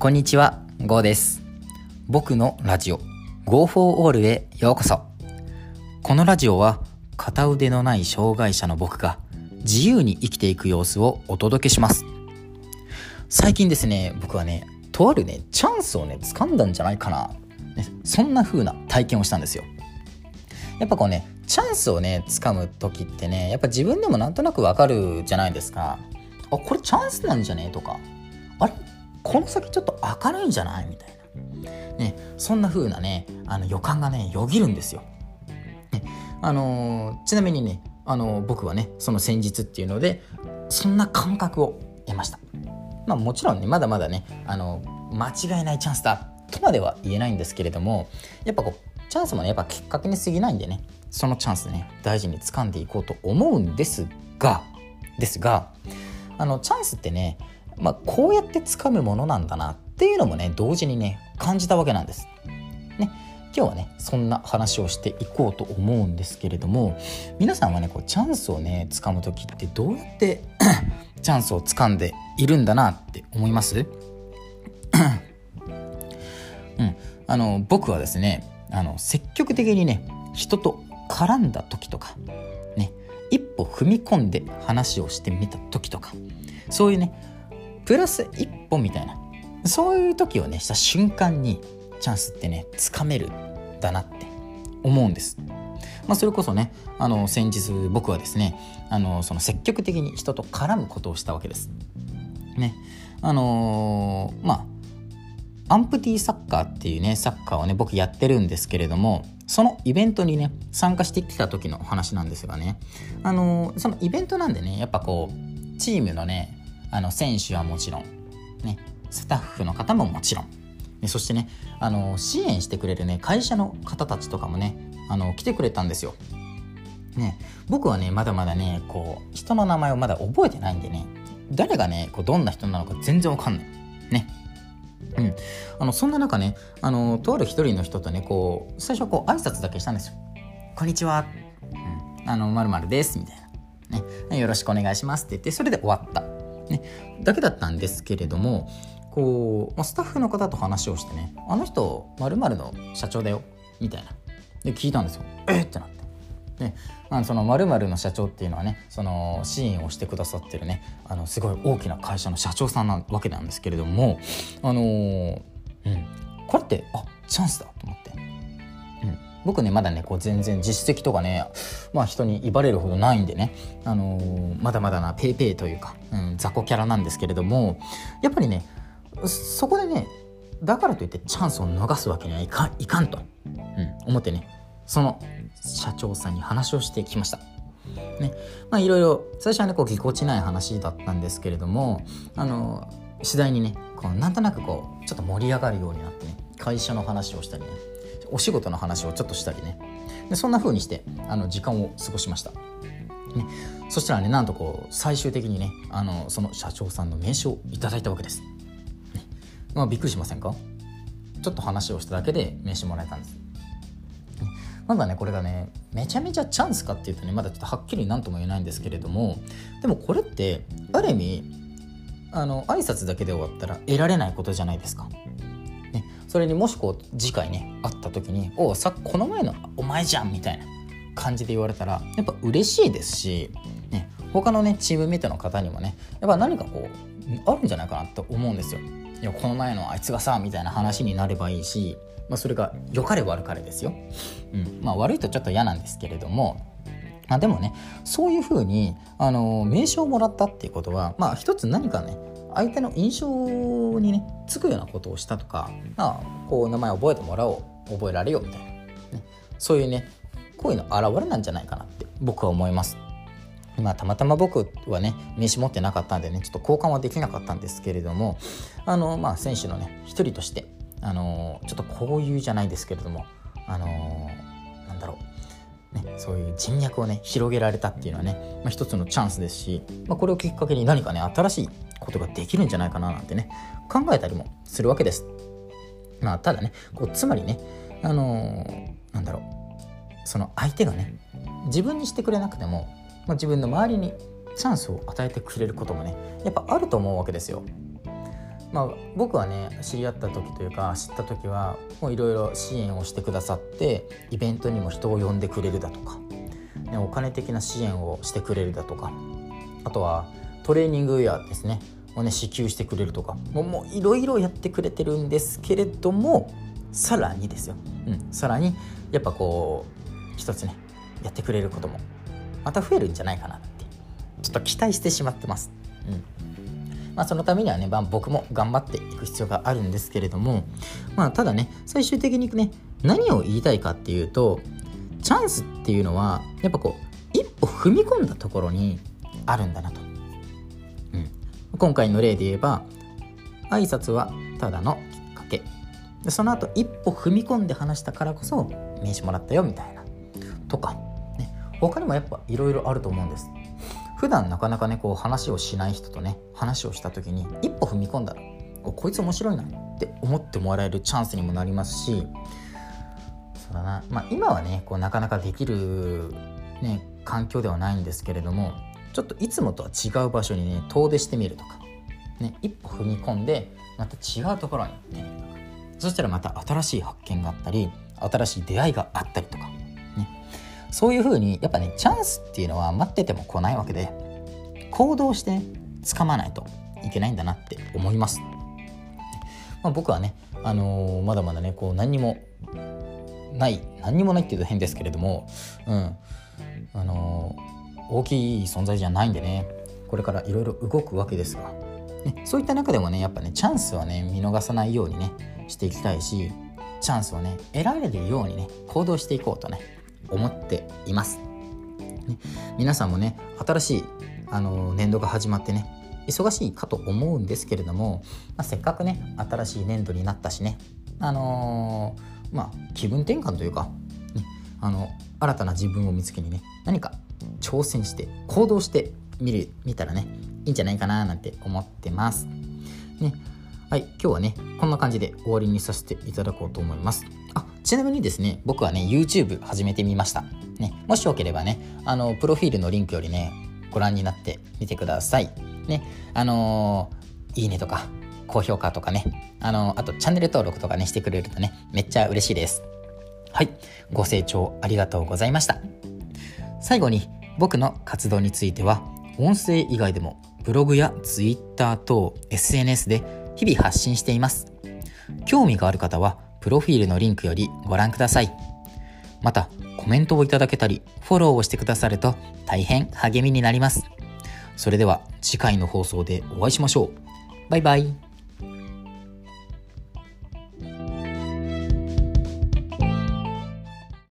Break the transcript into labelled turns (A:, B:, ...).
A: こんにちは、ゴーです。僕のラジオ、Go for All へようこそ。このラジオは、片腕のない障害者の僕が自由に生きていく様子をお届けします。最近ですね、僕はね、とあるね、チャンスをね、掴んだんじゃないかな。ね、そんな風な体験をしたんですよ。やっぱこうね、チャンスをね、掴む時ってね、やっぱ自分でもなんとなくわかるじゃないですか。あ、これチャンスなんじゃね？とか、あれ？この先ちょっと明るいんじゃない？みたいな。ね、そんな風なね、あの予感がね、よぎるんですよ。ね、あのーちなみにね、あのー僕はね、その先日っていうので、そんな感覚を得ました。まあもちろんね、まだまだね、あの間違いないチャンスだとまでは言えないんですけれども、やっぱこう、チャンスもね、やっぱきっかけに過ぎないんでね、そのチャンスね、大事に掴んでいこうと思うんですが、ですが、あの、チャンスってね、まあ、こうやって掴むものなんだなっていうのもね、同時にね、感じたわけなんです。ね、今日はね、そんな話をしていこうと思うんですけれども、皆さんはね、こうチャンスをね、掴む時ってどうやって チャンスを掴んでいるんだなって思います？うん、あの僕はですねあの積極的にね人と絡んだ時とかね一歩踏み込んで話をしてみた時とかそういうねプラス一歩みたいなそういう時をねした瞬間にチャンスってねつかめるだなって思うんです。まあ、それこそねあの先日僕はですねあのその積極的に人と絡むことをしたわけです。ねあのーまあアンプティサッカーっていうねサッカーをね僕やってるんですけれどもそのイベントにね参加してきた時の話なんですがねあのーそのイベントなんでねやっぱこうチームのねあの選手はもちろんねスタッフの方ももちろんねそしてねあの支援してくれるね会社の方たちとかもねあの来てくれたんですよ。ね、僕はねまだまだねこう人の名前をまだ覚えてないんでね誰がねこうどんな人なのか全然わかんない。ね。うん、あのそんな中ねあのとある一人の人とねこう最初はこう挨拶だけしたんですよ。こんにちは。うん、あのまるですみたいな、ね。よろしくお願いしますって言ってそれで終わった。ね、だけだったんですけれどもこうまあスタッフの方と話をしてねあの人まるの社長だよみたいなで聞いたんですよ。えっ？ってなって。でまあ、その〇〇の社長っていうのはねその支援をしてくださってるねあのすごい大きな会社の社長さんなわけなんですけれどもあのーうん、これってあチャンスだと思って、僕ねまだねこう全然実績とかね、まあ、人に威張れるほどないんでね、あのーまだまだなペイペイというか、うん、雑魚キャラなんですけれどもやっぱりねそこでねだからといってチャンスを逃すわけにはいかいかんと、うん、思ってねその社長さんに話をしてきました。ね、まあいろいろ最初はねこうぎこちない話だったんですけれどもあの次第にねこうなんとなくこうちょっと盛り上がるようになってね会社の話をしたりねお仕事の話をちょっとしたりねでそんな風にしてあの時間を過ごしました。ね、そしたらねなんとこう最終的にねあのその社長さんの名刺をいただいたわけです。ねまあ、びっくりしませんか？ちょっと話をしただけで名刺もらえたんです。まだねこれがねめちゃめちゃチャンスかっていうとねまだちょっとはっきり何とも言えないんですけれどもでもこれってある意味あの挨拶だけで終わったら得られないことじゃないですか。それにもしこう次回ね会った時に「おうさこの前のお前じゃん」みたいな感じで言われたらやっぱ嬉しいですし、ね、他のねチームメイトの方にもねやっぱ何かこうあるんじゃないかなと思うんですよ。いやこの前のあいつがさみたいな話になればいいし、まあ、それが良かれ悪かれですよ。うんまあ、悪いとちょっと嫌なんですけれどもあ、でもねそういうふうにあの名刺をもらったっていうことはまあ一つ何かね相手の印象にねつくようなことをしたとか、まあ、こう名前覚えてもらおう覚えられようみたいな、ね、そういうね行為の表れなんじゃないかなって僕は思います。まあ、たまたま僕はね名刺持ってなかったんでねちょっと交換はできなかったんですけれどもあの、まあ、選手のね一人としてあのちょっと交友じゃないですけれどもあのなんだろう、ね、そういう人脈をね広げられたっていうのはね、まあ、一つのチャンスですし、まあ、これをきっかけに何かね新しいことができるんじゃないかななんてね考えたりもするわけです。まあ、ただねこうつまりねあのなんだろうその相手がね自分にしてくれなくても、まあ、自分の周りにチャンスを与えてくれることもねやっぱあると思うわけですよ。まあ、僕はね知り合った時というか知った時はいろいろ支援をしてくださってイベントにも人を呼んでくれるだとか、ね、お金的な支援をしてくれるだとかあとはトレーニングウェアですね。をね支給してくれるとかもういろいろやってくれてるんですけれどもさらにですよ、うん、さらにやっぱこう一つねやってくれることもまた増えるんじゃないかなってちょっと期待してしまってます。うん。まあ、そのためにはね、まあ、僕も頑張っていく必要があるんですけれども、まあ、ただね最終的にね何を言いたいかっていうとチャンスっていうのはやっぱこう一歩踏み込んだところにあるんだなと、うん、今回の例で言えば挨拶はただのきっかけ。でその後一歩踏み込んで話したからこそ名刺もらったよみたいな。とか、ね、他にもやっぱいろいろあると思うんです。普段なかなかねこう話をしない人とね話をした時に一歩踏み込んだらこいつ面白いなって思ってもらえるチャンスにもなりますしそうだな、まあ、今はねこうなかなかできる、ね、環境ではないんですけれどもちょっといつもとは違う場所にね遠出してみるとか、ね、一歩踏み込んでまた違うところに行ってみるとか。そしたらまた新しい発見があったり新しい出会いがあったりとか。そういうふうにやっぱねチャンスっていうのは待ってても来ないわけで行動して、掴まないといけないんだなって思います。まあ、僕はね、あのー、まだまだねこう何にもない何にもないっていうと変ですけれども、うんあのー、大きい存在じゃないんでねこれからいろいろ動くわけですが、ね、そういった中でもねやっぱねチャンスはね見逃さないようにねしていきたいしチャンスをね得られるようにね行動していこうとね思っています。ね、皆さんもね新しいあの年度が始まってね忙しいかと思うんですけれども、まあ、せっかくね新しい年度になったしねあのー、まあ気分転換というか、ね、あの新たな自分を見つけにね何か挑戦して行動してみる見たらねいいんじゃないかななんて思ってます。ねはい、今日はねこんな感じで終わりにさせていただこうと思います。ちなみにですね、僕はね、YouTube 始めてみました。ね、もしよければね、あの、プロフィールのリンクよりね、ご覧になってみてください。ね、あのー、いいねとか、高評価とかね、あのー、あとチャンネル登録とかね、してくれるとね、めっちゃ嬉しいです。はい、ご清聴ありがとうございました。最後に、僕の活動については、音声以外でも、ブログや Twitter 等 SNS で日々発信しています。興味がある方は、プロフィールのリンクよりご覧ください。また、コメントをいただけたり、フォローをしてくださると大変励みになります。それでは次回の放送でお会いしましょう。バイバイ。